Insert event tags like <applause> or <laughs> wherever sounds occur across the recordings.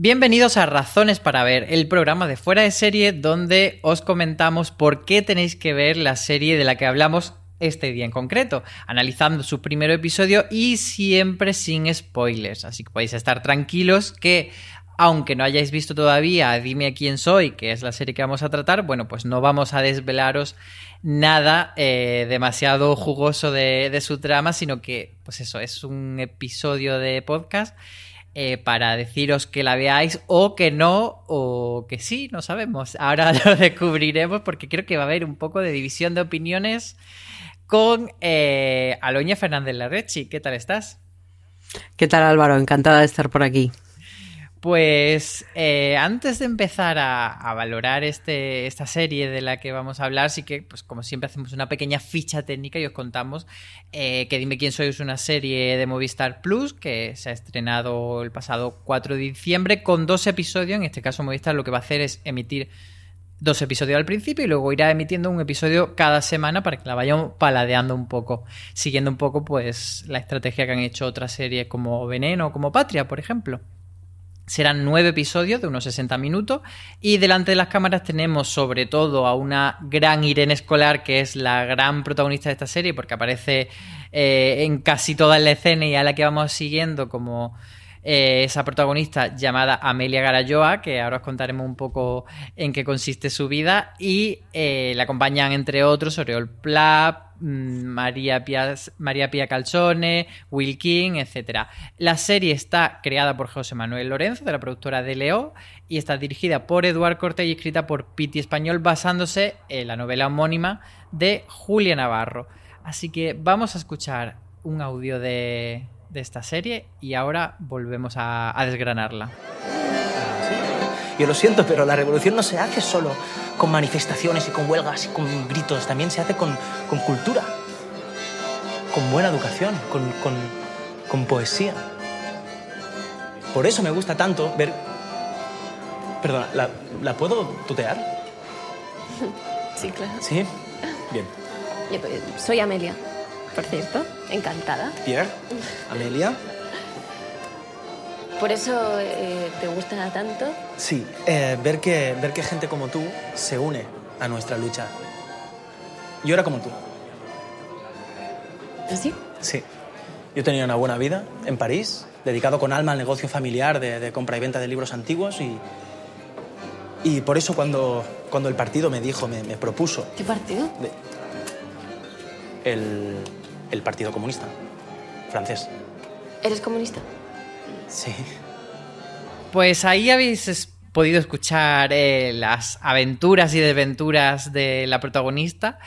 Bienvenidos a Razones para Ver, el programa de fuera de serie donde os comentamos por qué tenéis que ver la serie de la que hablamos este día en concreto, analizando su primer episodio y siempre sin spoilers. Así que podéis estar tranquilos que aunque no hayáis visto todavía Dime quién soy, que es la serie que vamos a tratar, bueno, pues no vamos a desvelaros nada eh, demasiado jugoso de, de su trama, sino que, pues eso, es un episodio de podcast eh, para deciros que la veáis o que no, o que sí, no sabemos. Ahora <laughs> lo descubriremos porque creo que va a haber un poco de división de opiniones con eh, Aloña Fernández Larrechi. ¿Qué tal estás? ¿Qué tal Álvaro? Encantada de estar por aquí. Pues eh, antes de empezar a, valorar este, esta serie de la que vamos a hablar, sí que, pues como siempre, hacemos una pequeña ficha técnica y os contamos eh, que Dime quién soy es una serie de Movistar Plus que se ha estrenado el pasado 4 de diciembre con dos episodios. En este caso, Movistar lo que va a hacer es emitir dos episodios al principio y luego irá emitiendo un episodio cada semana para que la vayamos paladeando un poco, siguiendo un poco pues la estrategia que han hecho otras series como Veneno o como Patria, por ejemplo. Serán nueve episodios de unos 60 minutos y delante de las cámaras tenemos sobre todo a una gran Irene Escolar que es la gran protagonista de esta serie porque aparece eh, en casi toda la escena y a la que vamos siguiendo como eh, esa protagonista llamada Amelia Garayoa, que ahora os contaremos un poco en qué consiste su vida, y eh, la acompañan entre otros Oriol Plap, mm, María Pia, Calzone, Will King, etc. La serie está creada por José Manuel Lorenzo, de la productora de Leo, y está dirigida por Eduard Cortés y escrita por Piti Español, basándose en la novela homónima de Julia Navarro. Así que vamos a escuchar un audio de, de esta serie y ahora volvemos a, desgranarla. Yo lo siento, pero la revolución no se hace solo con manifestaciones y con huelgas y con gritos, también se hace con, cultura, con buena educación, con, poesía. Por eso me gusta tanto ver... Perdona, ¿la, ¿la puedo tutear? Sí, claro. ¿Sí? Bien. Yo pues, soy Amelia por cierto. Encantada. Pierre, Amelia. ¿Por eso eh, te gusta tanto? Sí, eh, ver, que, ver que gente como tú se une a nuestra lucha. Yo era como tú. ¿Así? ¿Ah, sí. Yo tenía una buena vida en París, dedicado con alma al negocio familiar de, compra y venta de libros antiguos y, y por eso cuando, cuando el partido me dijo, me, propuso... ¿Qué partido? el, el Partido Comunista francés. ¿Eres comunista? Sí. Pues ahí habéis podido escuchar eh, las aventuras y desventuras de la protagonista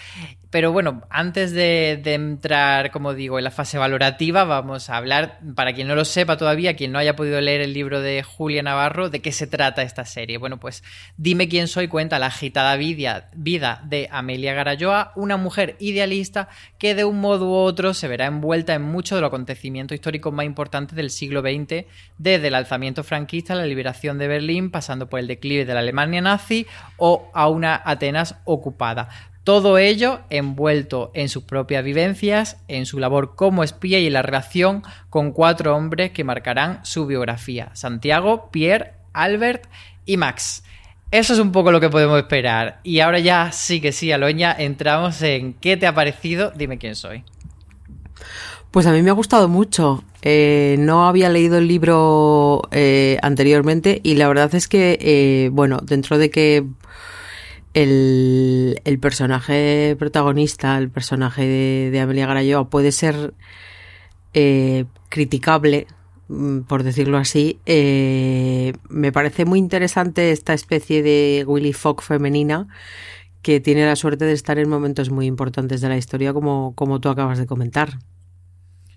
pero bueno, antes de, entrar, como digo, en la fase valorativa, vamos a hablar, para quien no lo sepa todavía, quien no haya podido leer el libro de Julia Navarro, de qué se trata esta serie. Bueno, pues Dime quién soy cuenta la agitada vida, vida de Amelia Garayoa, una mujer idealista que de un modo u otro se verá envuelta en muchos de los acontecimientos históricos más importantes del siglo XX, desde el alzamiento franquista, la liberación de Berlín, pasando por el declive de la Alemania nazi o a una Atenas ocupada todo ello envuelto en sus propias vivencias, en su labor como espía y en la relación con cuatro hombres que marcarán su biografía, Santiago, Pierre, Albert y Max. Eso es un poco lo que podemos esperar. Y ahora ya sí que sí, Aloña, entramos en qué te ha parecido, dime quién soy. Pues a mí me ha gustado mucho. Eh, no había leído el libro eh, anteriormente y la verdad es que, eh, bueno, dentro de que el, el personaje protagonista, el personaje de, Amelia Garayoa, puede ser eh, criticable, mm, por decirlo así. Eh, me parece muy interesante esta especie de Willy Fogg femenina que tiene la suerte de estar en momentos muy importantes de la historia, como, como tú acabas de comentar.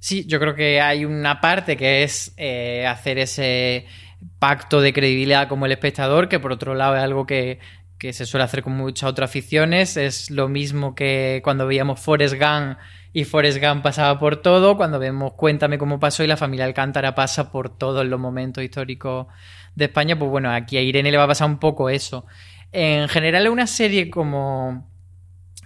Sí, yo creo que hay una parte que es eh, hacer ese pacto de credibilidad como el espectador, que por otro lado es algo que, que se suele hacer con muchas otras aficiones. Es lo mismo que cuando veíamos Forrest Gump y Forrest Gump pasaba por todo, cuando vemos Cuéntame cómo pasó y la familia Alcántara pasa por todos los momentos históricos de España, pues bueno, aquí a Irene le va a pasar un poco eso. En general es una serie como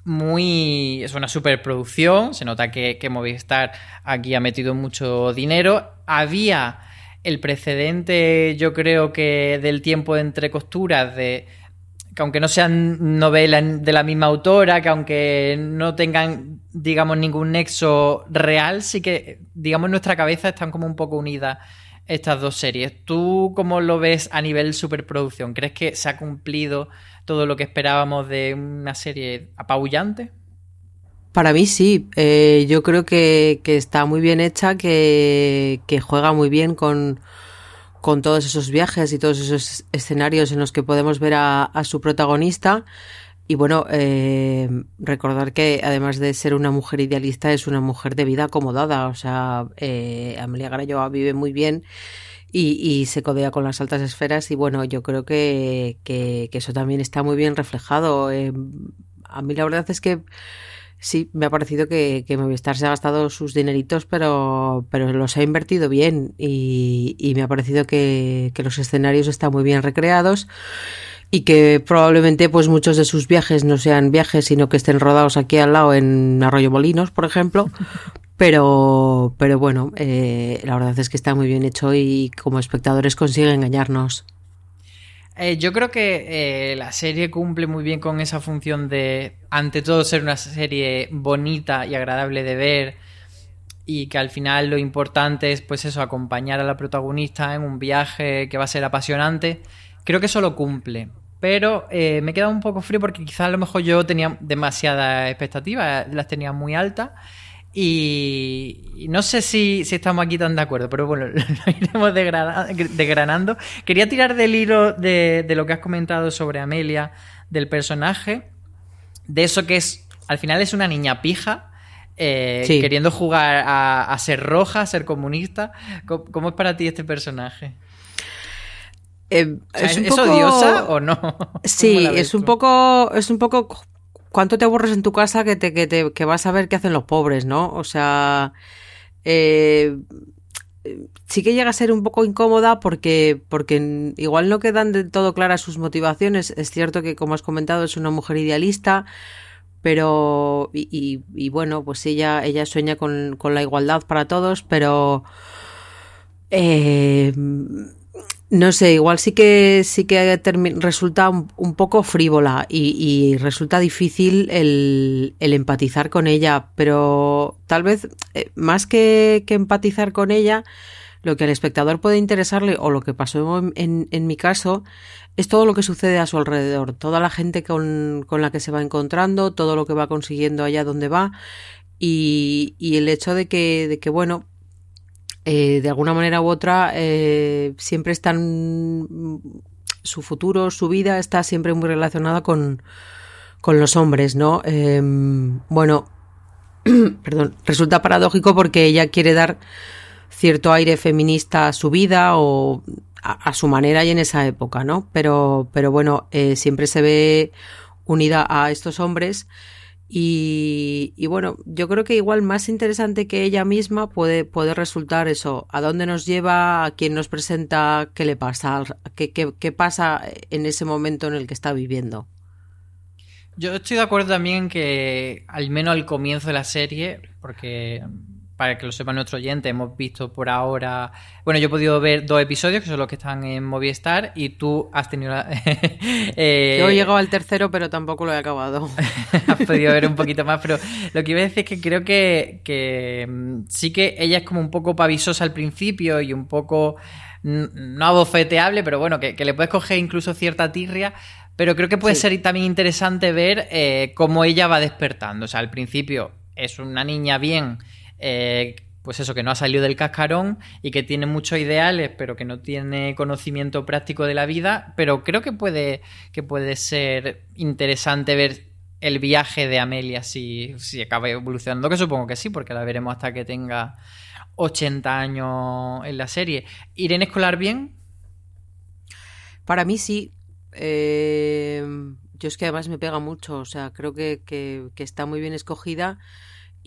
muy... es una superproducción, se nota que, que Movistar aquí ha metido mucho dinero. Había el precedente, yo creo que del tiempo entre costuras, de que aunque no sean novelas de la misma autora, que aunque no tengan, digamos, ningún nexo real, sí que, digamos, en nuestra cabeza están como un poco unidas estas dos series. ¿Tú cómo lo ves a nivel superproducción? ¿Crees que se ha cumplido todo lo que esperábamos de una serie apabullante? Para mí sí, eh, yo creo que, está muy bien hecha, que, juega muy bien con, con, todos esos viajes y todos esos escenarios en los que podemos ver a, su protagonista. Y bueno, eh, recordar que además de ser una mujer idealista, es una mujer de vida acomodada. O sea, eh, Amelia Garayoa vive muy bien y, se codea con las altas esferas. Y bueno, yo creo que, que, eso también está muy bien reflejado. Eh, a mí la verdad es que Sí, me ha parecido que, que Movistar se ha gastado sus dineritos, pero, pero los ha invertido bien y, y me ha parecido que, que, los escenarios están muy bien recreados y que probablemente pues muchos de sus viajes no sean viajes, sino que estén rodados aquí al lado en Arroyo Molinos, por ejemplo. <laughs> Pero, pero bueno, eh, la verdad es que está muy bien hecho y como espectadores consigue engañarnos. Eh, yo creo que eh, la serie cumple muy bien con esa función de, ante todo, ser una serie bonita y agradable de ver y que al final lo importante es, pues eso, acompañar a la protagonista en un viaje que va a ser apasionante. Creo que eso lo cumple. Pero eh, me he quedado un poco frío porque quizás a lo mejor yo tenía demasiadas expectativas, las tenía muy altas. Y, no sé si, estamos aquí tan de acuerdo, pero bueno, <laughs> lo iremos desgranando. Quería tirar del hilo de, lo que has comentado sobre Amelia, del personaje, de eso que es, al final es una niña pija, eh, queriendo jugar a, ser roja, a ser comunista. ¿Cómo, es para ti este personaje? Eh, ¿Es, odiosa o no? <laughs> Sí, es un poco, es un poco ¿cuánto te aburres en tu casa que, te, que, te, que vas a ver qué hacen los pobres, no? O sea, eh, sí que llega a ser un poco incómoda porque, porque igual no quedan de todo claras sus motivaciones. Es cierto que, como has comentado, es una mujer idealista, pero, y, y, bueno, pues ella, ella sueña con, con la igualdad para todos, pero... Eh, no sé, igual sí que sí que resulta un, poco frívola y, resulta difícil el, empatizar con ella, pero tal vez eh, más que, empatizar con ella, lo que al espectador puede interesarle o lo que pasó en, en, mi caso es todo lo que sucede a su alrededor, toda la gente con, con la que se va encontrando, todo lo que va consiguiendo allá donde va y, y el hecho de que, de que bueno, eh, de alguna manera u otra eh, siempre están su futuro, su vida está siempre muy relacionada con, con los hombres, ¿no? Em, bueno, <clears throat> perdón, resulta paradójico porque ella quiere dar cierto aire feminista a su vida o a, su manera y en esa época, ¿no? Pero, pero bueno, eh, siempre se ve unida a estos hombres y, bueno, yo creo que igual más interesante que ella misma puede, puede resultar eso, a dónde nos lleva, a quién nos presenta, qué le pasa, qué, qué, qué pasa en ese momento en el que está viviendo. Yo estoy de acuerdo también que, al menos al comienzo de la serie, porque para que lo sepa nuestro oyente, hemos visto por ahora. Bueno, yo he podido ver dos episodios, que son los que están en Movistar, y tú has tenido. <laughs> eh... Yo he llegado al tercero, pero tampoco lo he acabado. <laughs> has podido ver un poquito más, pero lo que iba a decir es que creo que, que mm, sí que ella es como un poco pavisosa al principio y un poco. No abofeteable, pero bueno, que, le puedes coger incluso cierta tirria. Pero creo que puede ser también interesante ver eh, cómo ella va despertando. O sea, al principio es una niña bien eh, pues eso, que no ha salido del cascarón y que tiene muchos ideales, pero que no tiene conocimiento práctico de la vida. Pero creo que puede, que puede ser interesante ver el viaje de Amelia si, si acaba evolucionando, que supongo que sí, porque la veremos hasta que tenga 80 años en la serie. ¿Irene Escolar bien? Para mí sí. Eh, yo es que además me pega mucho, o sea, creo que, que está muy bien escogida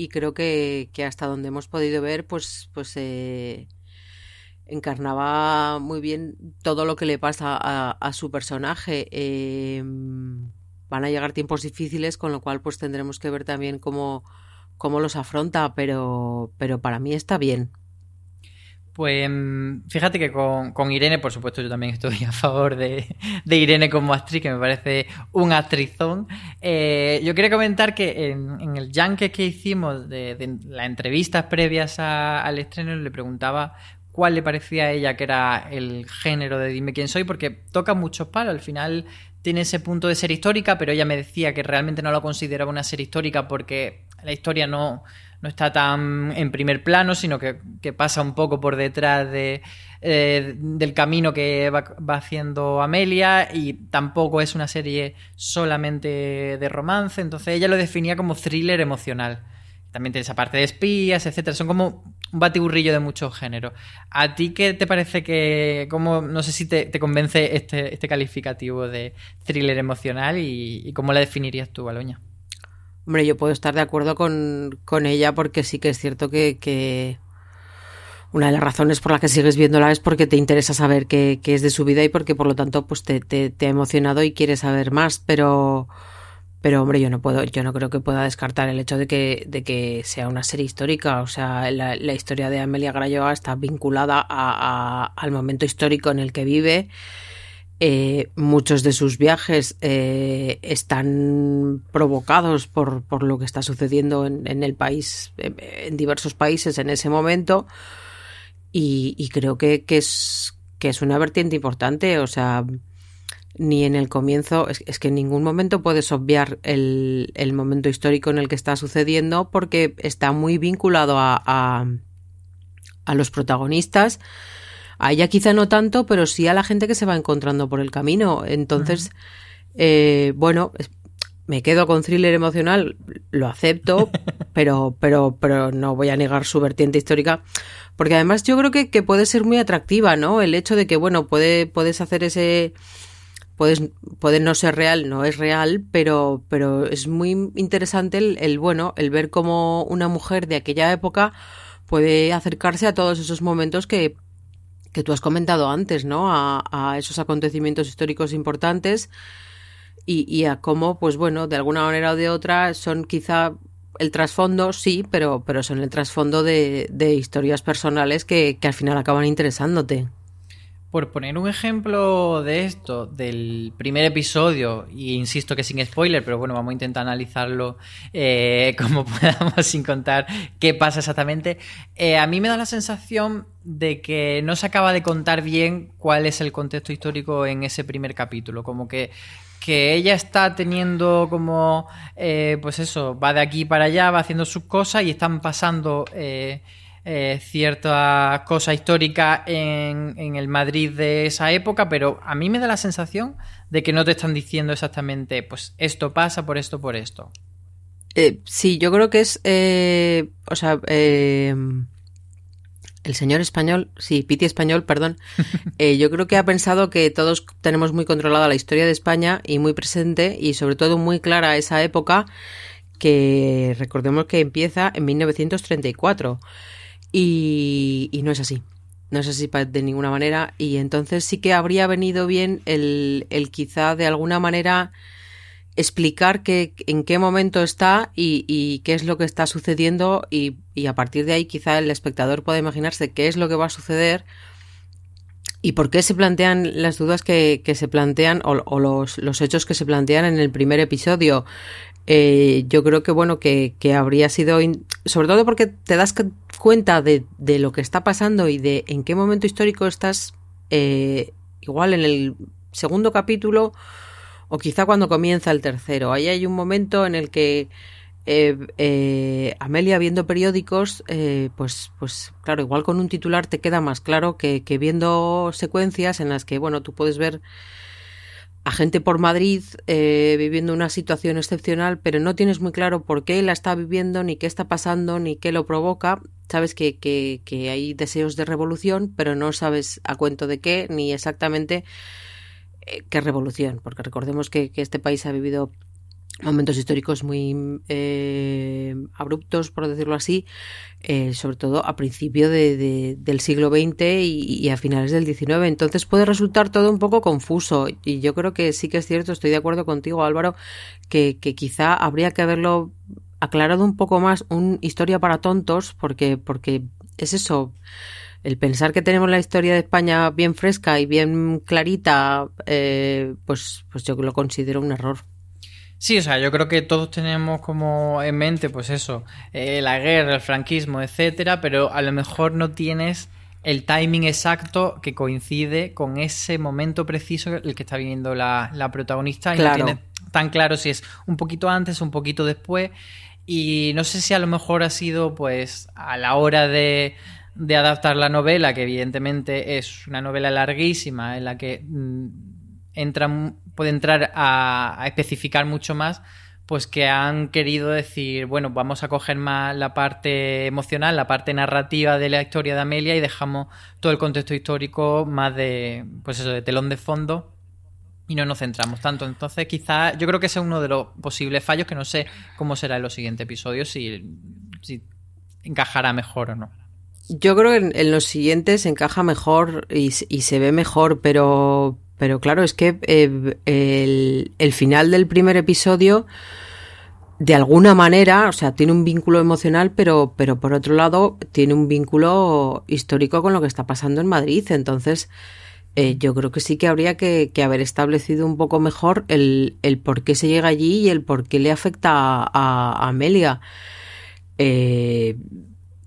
y creo que, hasta donde hemos podido ver, pues, pues eh, encarnaba muy bien todo lo que le pasa a, su personaje. Em, van a llegar tiempos difíciles, con lo cual pues tendremos que ver también cómo, cómo los afronta, pero, pero para mí está bien. Pues mm, fíjate que con, Irene, por supuesto, yo también estoy a favor de, Irene como actriz, que me parece un actrizón. Eh, yo quería comentar que en, el junket que hicimos de, las entrevistas previas al estreno le preguntaba cuál le parecía a ella que era el género de Dime quién soy, porque toca muchos palos. Al final tiene ese punto de ser histórica, pero ella me decía que realmente no lo consideraba una serie histórica porque la historia no, no está tan en primer plano, sino que, pasa un poco por detrás de, eh, del camino que va, haciendo Amelia y tampoco es una serie solamente de romance, entonces ella lo definía como thriller emocional. También tiene esa parte de espías, etcétera. Son como un batiburrillo de muchos géneros. ¿A ti qué te parece que, como, no sé si te, convence este, este, calificativo de thriller emocional y, y cómo la definirías tú, Baloña? Hombre, yo puedo estar de acuerdo con, ella porque sí que es cierto que, una de las razones por las que sigues viéndola es porque te interesa saber qué, es de su vida y porque por lo tanto pues te, te, ha emocionado y quieres saber más, pero pero hombre, yo no puedo, yo no creo que pueda descartar el hecho de que, de que sea una serie histórica. O sea, la, historia de Amelia Grayoa está vinculada al momento histórico en el que vive eh, muchos de sus viajes eh, están provocados por, por, lo que está sucediendo en, el país, en diversos países en ese momento. Y, creo que, es, que es una vertiente importante. O sea, ni en el comienzo, es, que en ningún momento puedes obviar el, el, momento histórico en el que está sucediendo porque está muy vinculado a, a, a los protagonistas a ella quizá no tanto, pero sí a la gente que se va encontrando por el camino. Entonces, eh, bueno, me quedo con thriller emocional, lo acepto, <laughs> pero, pero, pero no voy a negar su vertiente histórica. Porque además yo creo que, que puede ser muy atractiva, ¿no? El hecho de que, bueno, puede, puedes hacer ese, puede no ser real, no es real, pero, pero es muy interesante el, el, bueno, el ver cómo una mujer de aquella época puede acercarse a todos esos momentos que que tú has comentado antes, ¿no? A, esos acontecimientos históricos importantes y, a cómo, pues bueno, de alguna manera o de otra son quizá el trasfondo, sí, pero, pero son el trasfondo de, de historias personales que, que al final acaban interesándote. Por poner un ejemplo de esto, del primer episodio, y insisto que sin spoiler, pero bueno, vamos a intentar analizarlo eh, <laughs> como podamos sin contar qué pasa exactamente. Eh, a mí me da la sensación de que no se acaba de contar bien cuál es el contexto histórico en ese primer capítulo, como que que ella está teniendo como, eh, pues eso, va de aquí para allá, va haciendo sus cosas y están pasando cierta cosa histórica en, en, el Madrid de esa época, pero a mí me da la sensación de que no te están diciendo exactamente, pues esto pasa por esto, por esto. Eh, sí, yo creo que es, eh, o sea, eh, el señor español, sí, Piti español, perdón, <laughs> yo creo que ha pensado que todos tenemos muy controlada la historia de España y muy presente y sobre todo muy clara esa época que recordemos que empieza en 1934. Y, no es así. No es así de ninguna manera. Y entonces sí que habría venido bien el, el quizá de alguna manera explicar que, en qué momento está y, y, qué es lo que está sucediendo y, y, a partir de ahí quizá el espectador pueda imaginarse qué es lo que va a suceder y por qué se plantean las dudas que, que se plantean o, o los, los, hechos que se plantean en el primer episodio. Eh, yo creo que bueno que, que habría sido sobre todo porque te das cuenta de, de, lo que está pasando y de en qué momento histórico estás eh, igual en el segundo capítulo o quizá cuando comienza el tercero. Ahí hay un momento en el que eh, eh, Amelia viendo periódicos eh, pues pues claro igual con un titular te queda más claro que, que viendo secuencias en las que bueno tú puedes ver a gente por Madrid eh, viviendo una situación excepcional, pero no tienes muy claro por qué la está viviendo, ni qué está pasando, ni qué lo provoca. Sabes que, que, que hay deseos de revolución, pero no sabes a cuento de qué, ni exactamente eh, qué revolución, porque recordemos que, que este país ha vivido momentos históricos muy eh, abruptos, por decirlo así, eh, sobre todo a principio de, del siglo XX y, a finales del XIX. Entonces puede resultar todo un poco confuso y yo creo que sí que es cierto, estoy de acuerdo contigo Álvaro, que, quizá habría que haberlo aclarado un poco más, un historia para tontos, porque, porque es eso. el pensar que tenemos la historia de España bien fresca y bien clarita, eh, pues, pues yo lo considero un error. Sí, o sea, yo creo que todos tenemos como en mente, pues eso, eh, la guerra, el franquismo, etcétera, pero a lo mejor no tienes el timing exacto que coincide con ese momento preciso el que está viviendo la, protagonista y no tienes tan claro si es un poquito antes o un poquito después. Y no sé si a lo mejor ha sido, pues, a la hora de, de adaptar la novela, que evidentemente es una novela larguísima, en la que mm, entra, puede entrar a, especificar mucho más, pues que han querido decir, bueno, vamos a coger más la parte emocional, la parte narrativa de la historia de Amelia y dejamos todo el contexto histórico más de, pues eso, de telón de fondo y no nos centramos tanto. Entonces, quizás yo creo que ese es uno de los posibles fallos que no sé cómo será en los siguientes episodios, si, encajará mejor o no. Yo creo que en, los siguientes encaja mejor y, se ve mejor, pero, pero claro, es que eh, el, final del primer episodio, de alguna manera, o sea, tiene un vínculo emocional, pero, pero por otro lado, tiene un vínculo histórico con lo que está pasando en Madrid. Entonces, eh, yo creo que sí que habría que, haber establecido un poco mejor el, por qué se llega allí y el por qué le afecta a, Amelia. Eh,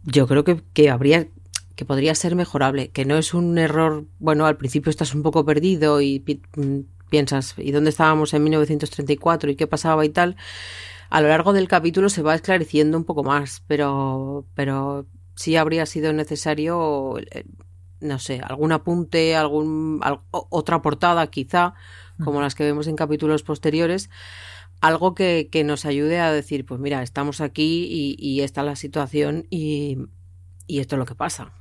yo creo que, que habría que podría ser mejorable, que no es un error, bueno, al principio estás un poco perdido y mm, piensas, ¿y dónde estábamos en 1934 y qué pasaba y tal? A lo largo del capítulo se va esclareciendo un poco más, pero, pero sí habría sido necesario, eh, no sé, algún apunte, algún, otra portada quizá, como las que vemos en capítulos posteriores, algo que, que, nos ayude a decir, pues mira, estamos aquí y, y esta es la situación y, y esto es lo que pasa.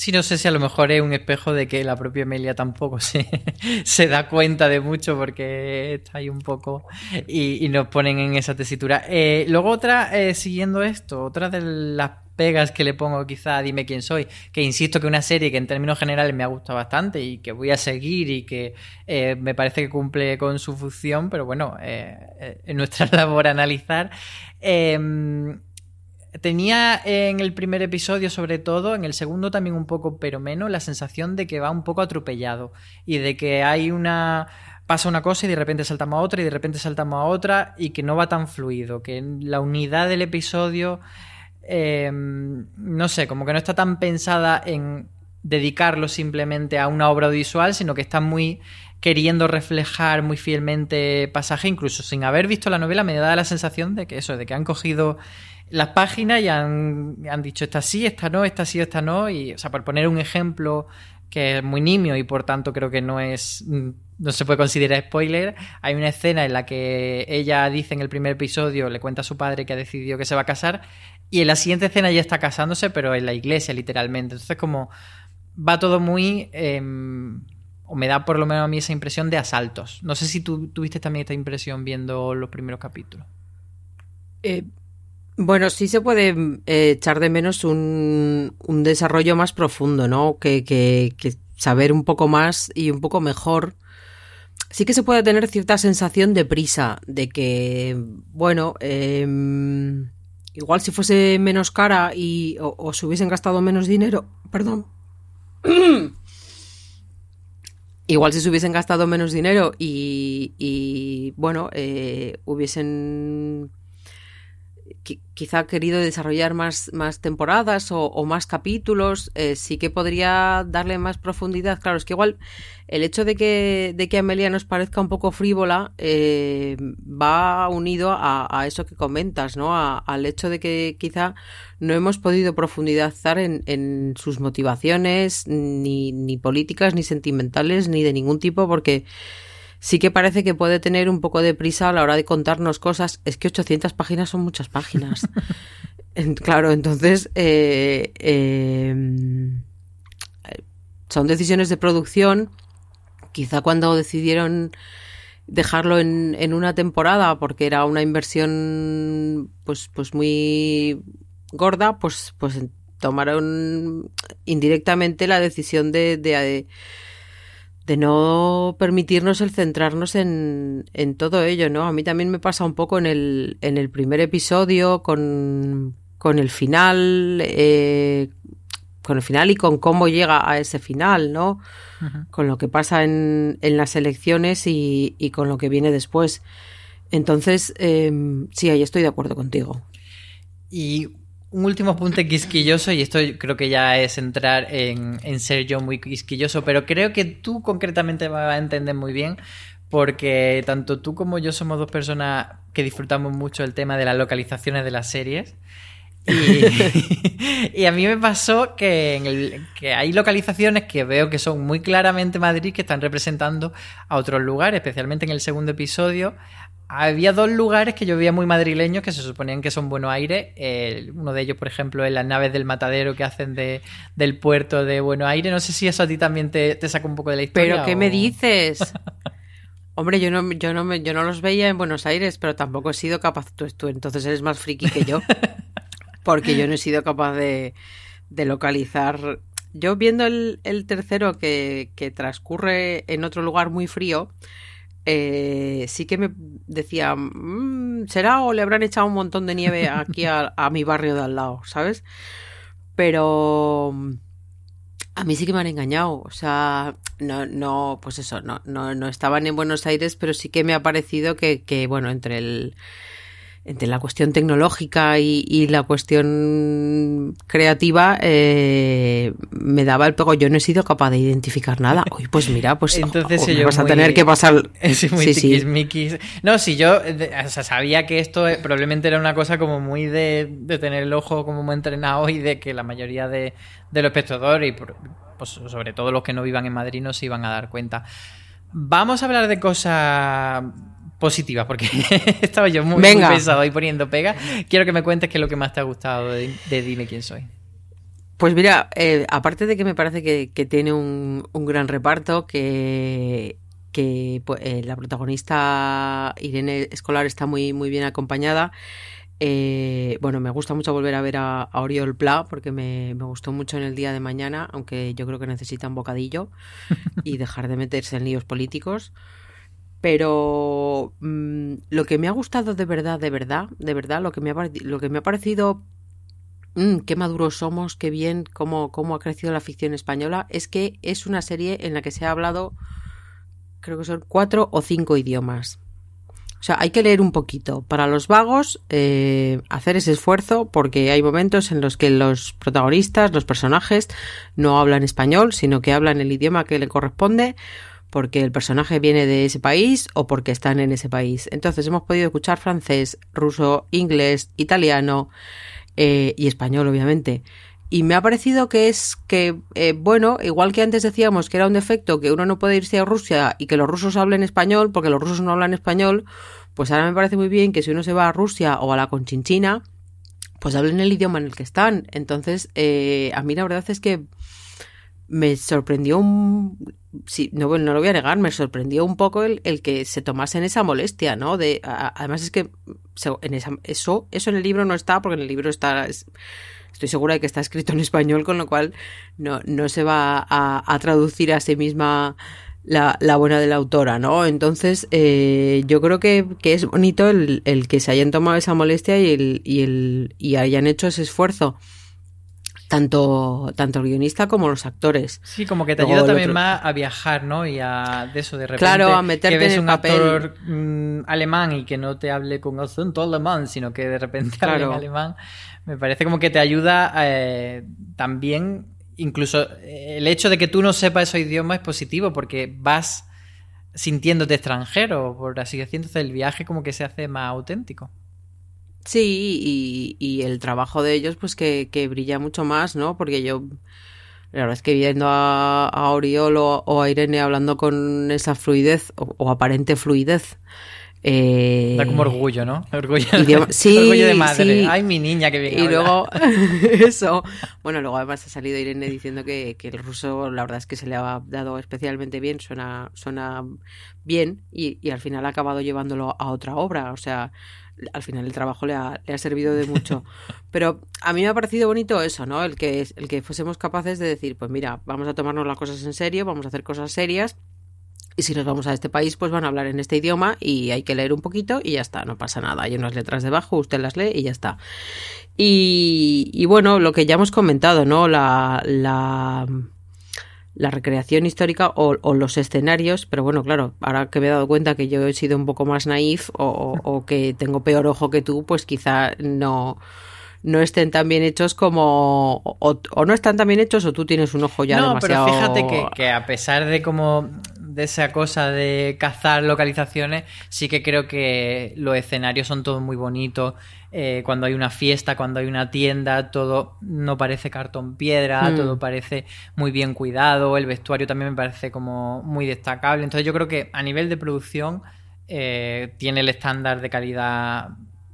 Sí, no sé si a lo mejor es un espejo de que la propia Emilia tampoco <laughs> se, da cuenta de mucho porque está ahí un poco y, nos ponen en esa tesitura. Eh, luego otra, eh, siguiendo esto, otra de las pegas que le pongo quizá a Dime quién soy, que insisto que una serie que en términos generales me ha gustado bastante y que voy a seguir y que eh, me parece que cumple con su función, pero bueno, en nuestra <laughs> labor analizar tenía en el primer episodio, sobre todo, en el segundo también un poco, pero menos, la sensación de que va un poco atropellado y de que hay una pasa una cosa y de repente saltamos a otra y de repente saltamos a otra y que no va tan fluido, que la unidad del episodio, em, no sé, como que no está tan pensada en dedicarlo simplemente a una obra audiovisual, sino que está muy queriendo reflejar muy fielmente pasaje, incluso sin haber visto la novela, me da la sensación de que eso, de que han cogido las páginas y han, han dicho esta sí, esta no, esta sí, esta no. Y, o sea, por poner un ejemplo que es muy nimio y por tanto creo que no es no se puede considerar spoiler. Hay una escena en la que ella dice en el primer episodio, le cuenta a su padre que ha decidido que se va a casar y en la siguiente escena ya está casándose, pero en la iglesia literalmente. Entonces como va todo muy em, o me da por lo menos a mí esa impresión de asaltos. No sé si tú tuviste también esta impresión viendo los primeros capítulos. Eh, bueno, sí se puede eh, echar de menos un, un, desarrollo más profundo, ¿no? Que, que, saber un poco más y un poco mejor. Sí que se puede tener cierta sensación de prisa, de que, bueno, em, igual si fuese menos cara y o, se hubiesen gastado menos dinero, perdón. <clears throat> igual si se hubiesen gastado menos dinero y, y bueno, eh, hubiesen quizá querido desarrollar más, más temporadas o, más capítulos, eh, sí que podría darle más profundidad. Claro, es que igual el hecho de que, de que Amelia nos parezca un poco frívola eh, va unido a, eso que comentas, ¿no? al hecho de que quizá no hemos podido profundizar en, en sus motivaciones, ni, ni políticas, ni sentimentales, ni de ningún tipo, porque sí que parece que puede tener un poco de prisa a la hora de contarnos cosas. Es que 800 páginas son muchas páginas. <laughs> claro, entonces eh, em, son decisiones de producción. Quizá cuando decidieron dejarlo en, en, una temporada porque era una inversión pues, pues muy gorda, pues, pues tomaron indirectamente la decisión de, de de no permitirnos el centrarnos en, en, todo ello, ¿no? A mí también me pasa un poco en el, en el primer episodio con, con el final, eh, con el final y con cómo llega a ese final, ¿no? Con lo que pasa en, en las elecciones y, y, con lo que viene después. Entonces, eh, sí, ahí estoy de acuerdo contigo. Y un último apunte quisquilloso, y esto creo que ya es entrar en, en ser yo muy quisquilloso, pero creo que tú concretamente me vas a entender muy bien, porque tanto tú como yo somos dos personas que disfrutamos mucho el tema de las localizaciones de las series. Y, <laughs> y a mí me pasó que, en el, que hay localizaciones que veo que son muy claramente Madrid que están representando a otros lugares, especialmente en el segundo episodio había dos lugares que yo veía muy madrileños que se suponían que son Buenos Aires. Eh, uno de ellos, por ejemplo, es las naves del matadero que hacen de, del puerto de Buenos Aires. No sé si eso a ti también te, te saca un poco de la historia. ¿Pero qué o... me dices? <laughs> Hombre, yo no, yo, no me, yo no los veía en Buenos Aires, pero tampoco he sido capaz. Tú, tú entonces eres más friki que yo. <laughs> porque yo no he sido capaz de, de localizar. Yo viendo el, el tercero que, que transcurre en otro lugar muy frío eh, sí que me decía, mmm, ¿será o le habrán echado un montón de nieve aquí a, a, mi barrio de al lado, ¿sabes? Pero a mí sí que me han engañado, o sea, no, no, pues eso, no, no, no estaban en Buenos Aires, pero sí que me ha parecido que, que bueno, entre el entre la cuestión tecnológica y, y la cuestión creativa eh, me daba el pego. Yo no he sido capaz de identificar nada. Uy, pues mira, pues Entonces, oh, vas muy, a tener que pasar. <laughs> Sí, muy sí, sí. No, si yo o sea, sabía que esto probablemente era una cosa como muy de, de, tener el ojo como muy entrenado y de que la mayoría de, de los espectadores y pues, sobre todo los que no vivan en Madrid no se iban a dar cuenta. Vamos a hablar de cosas positivas, porque <laughs> estaba yo muy, muy, pesado ahí poniendo pega. Quiero que me cuentes qué es lo que más te ha gustado de, de Dime quién soy. Pues mira, eh, aparte de que me parece que, que tiene un, un, gran reparto, que, que pues, eh, la protagonista Irene Escolar está muy, muy bien acompañada. Eh, bueno, me gusta mucho volver a ver a, a Oriol Pla porque me, me, gustó mucho en el día de mañana, aunque yo creo que necesita un bocadillo <laughs> y dejar de meterse en líos políticos pero mmm, lo que me ha gustado de verdad, de verdad, de verdad, lo que me ha, lo que me ha parecido mmm, qué maduros somos, qué bien, cómo, cómo ha crecido la ficción española, es que es una serie en la que se ha hablado, creo que son cuatro o cinco idiomas. O sea, hay que leer un poquito. Para los vagos, eh, hacer ese esfuerzo porque hay momentos en los que los protagonistas, los personajes, no hablan español, sino que hablan el idioma que le corresponde porque el personaje viene de ese país o porque están en ese país. Entonces hemos podido escuchar francés, ruso, inglés, italiano eh, y español, obviamente. Y me ha parecido que es que, eh, bueno, igual que antes decíamos que era un defecto que uno no puede irse a Rusia y que los rusos hablen español porque los rusos no hablan español, pues ahora me parece muy bien que si uno se va a Rusia o a la Conchinchina, pues hablen el idioma en el que están. Entonces, eh, a mí la verdad es que me sorprendió un sí, no, no lo voy a negar, me sorprendió un poco el, el que se tomasen esa molestia, ¿no? De, a, además es que en esa, eso, eso en el libro no está, porque en el libro está, es, estoy segura de que está escrito en español, con lo cual no, no se va a, a traducir a sí misma la, la, buena de la autora, ¿no? Entonces, eh, yo creo que, que es bonito el, el, que se hayan tomado esa molestia y, el, y, el, y hayan hecho ese esfuerzo tanto, tanto el guionista como los actores. Sí, como que te Luego ayuda también otro... más a viajar, ¿no? Y a de eso de repente claro, a meterte que ves en el un papel. actor mmm, alemán y que no te hable con acento alemán, sino que de repente claro. <laughs> hable en alemán, me parece como que te ayuda eh, también, incluso eh, el hecho de que tú no sepas esos idiomas es positivo porque vas sintiéndote extranjero, por así decirlo, entonces el viaje como que se hace más auténtico. Sí, y, y, el trabajo de ellos, pues que, que, brilla mucho más, ¿no? Porque yo, la verdad es que viendo a, a Oriol o, o, a Irene hablando con esa fluidez o, o aparente fluidez. Eh, da como orgullo, ¿no? Orgullo, idioma, <laughs> sí, orgullo de madre. Sí. Ay, mi niña, que bien. Y habla. luego, <laughs> eso. Bueno, luego además ha salido Irene diciendo que, que, el ruso, la verdad es que se le ha dado especialmente bien, suena, suena bien, y, y al final ha acabado llevándolo a otra obra. O sea, al final el trabajo le ha, le ha, servido de mucho. <laughs> Pero a mí me ha parecido bonito eso, ¿no? El que, el que fuésemos capaces de decir, pues mira, vamos a tomarnos las cosas en serio, vamos a hacer cosas serias Y si nos vamos a este país, pues van a hablar en este idioma y hay que leer un poquito y ya está, no pasa nada. Hay unas letras debajo, usted las lee y ya está. Y, bueno, lo que ya hemos comentado, ¿no? La, la, recreación histórica o, los escenarios, pero bueno, claro, ahora que me he dado cuenta que yo he sido un poco más naif o, o <laughs> que tengo peor ojo que tú, pues quizá no no estén tan bien hechos como o, no están tan bien hechos o tú tienes un ojo ya demasiado... pero fíjate que, que, a pesar de como de esa cosa de cazar localizaciones, sí que creo que los escenarios son todos muy bonitos. Eh, cuando hay una fiesta, cuando hay una tienda, todo no parece cartón piedra, hmm. todo parece muy bien cuidado, el vestuario también me parece como muy destacable. Entonces yo creo que a nivel de producción eh, tiene el estándar de calidad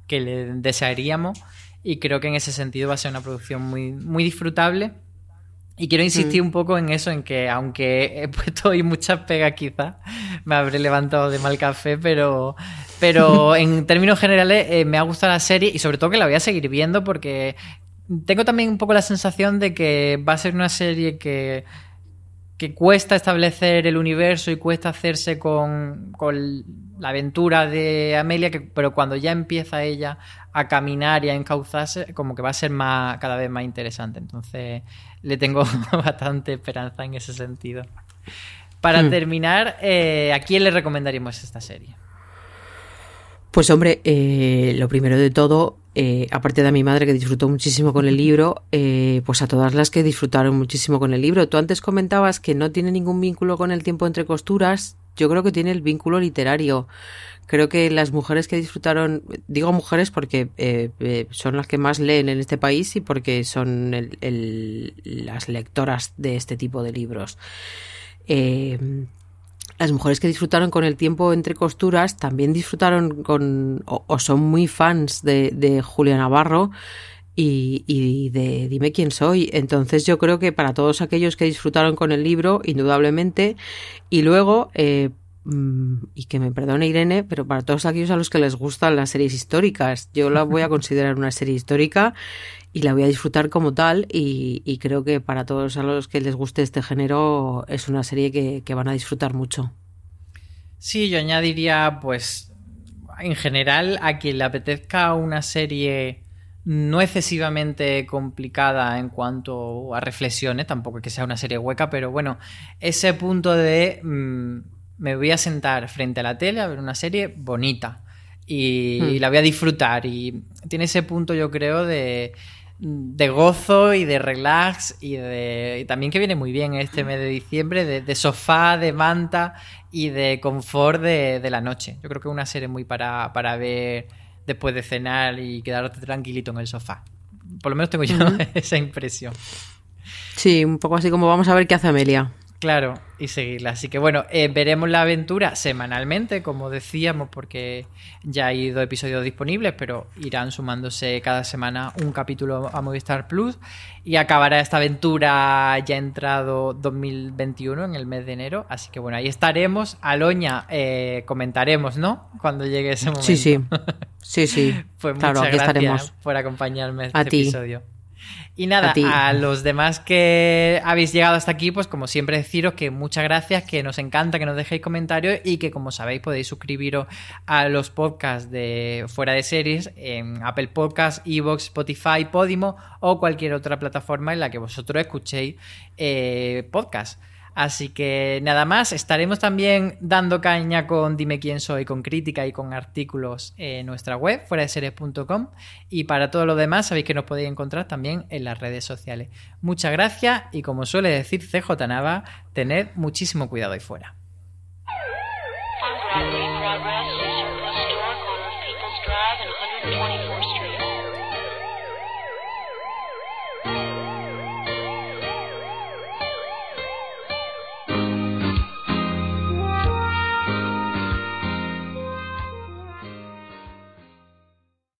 que le desearíamos y creo que en ese sentido va a ser una producción muy, muy disfrutable. Y quiero insistir mm. un poco en eso, en que aunque he <laughs> puesto hoy muchas pegas quizás, me habré levantado de mal café, pero, pero <laughs> en términos generales eh, me ha gustado la serie y sobre todo que la voy a seguir viendo porque tengo también un poco la sensación de que va a ser una serie que que cuesta establecer el universo y cuesta hacerse con, la aventura de Amelia, que, pero cuando ya empieza ella a caminar y a encauzarse, como que va a ser más, cada vez más interesante. Entonces le tengo <laughs> bastante esperanza en ese sentido. Para hmm. terminar, eh, ¿a quién le recomendaríamos esta serie? Pues hombre, eh, lo primero de todo, eh, aparte de a mi madre que disfrutó muchísimo con el libro, eh, pues a todas las que disfrutaron muchísimo con el libro. Tú antes comentabas que no tiene ningún vínculo con el tiempo entre costuras. Yo creo que tiene el vínculo literario. Creo que las mujeres que disfrutaron, digo mujeres porque son las que más leen en este país y porque son las lectoras de este tipo de libros. Las mujeres que disfrutaron con el tiempo entre costuras también disfrutaron con o, son muy fans de, de Julia Navarro y, de Dime quién soy. Entonces yo creo que para todos aquellos que disfrutaron con el libro, indudablemente, y luego, eh, y que me perdone Irene, pero para todos aquellos a los que les gustan las series históricas, yo la voy a considerar una serie histórica y la voy a disfrutar como tal y, creo que para todos a los que les guste este género es una serie que, van a disfrutar mucho. Sí, yo añadiría pues en general a quien le apetezca una serie no excesivamente complicada en cuanto a reflexiones, tampoco que sea una serie hueca, pero bueno, ese punto de mm, me voy a sentar frente a la tele a ver una serie bonita y, y, hmm. la voy a disfrutar y tiene ese punto yo creo de de gozo y de relax y de también que viene muy bien este mes de diciembre de, sofá, de manta y de confort de, la noche. Yo creo que es una serie muy para, para ver después de cenar y quedarte tranquilito en el sofá. Por lo menos tengo yo <laughs> esa impresión. Sí, un poco así como vamos a ver qué hace Amelia. Claro, y seguirla. Así que bueno, eh, veremos la aventura semanalmente, como decíamos, porque ya hay dos episodios disponibles, pero irán sumándose cada semana un capítulo a Movistar Plus y acabará esta aventura ya entrado 2021 en el mes de enero. Así que bueno, ahí estaremos. Aloña, eh, comentaremos, ¿no? Cuando llegue ese momento. Sí, sí. Sí, <laughs> sí. pues claro, muchas gracias estaremos. por acompañarme en este episodio. Y nada, a, los demás que habéis llegado hasta aquí, pues como siempre deciros que muchas gracias, que nos encanta que nos dejéis comentarios y que como sabéis podéis suscribiros a los podcasts de fuera de series en Apple Podcasts, Evox, Spotify, Podimo o cualquier otra plataforma en la que vosotros escuchéis eh, podcasts. Así que nada más, estaremos también dando caña con Dime quién soy, con crítica y con artículos en nuestra web, fuera de series.com. Y para todo lo demás, sabéis que nos podéis encontrar también en las redes sociales. Muchas gracias y como suele decir CJ Nava, tened muchísimo cuidado ahí fuera.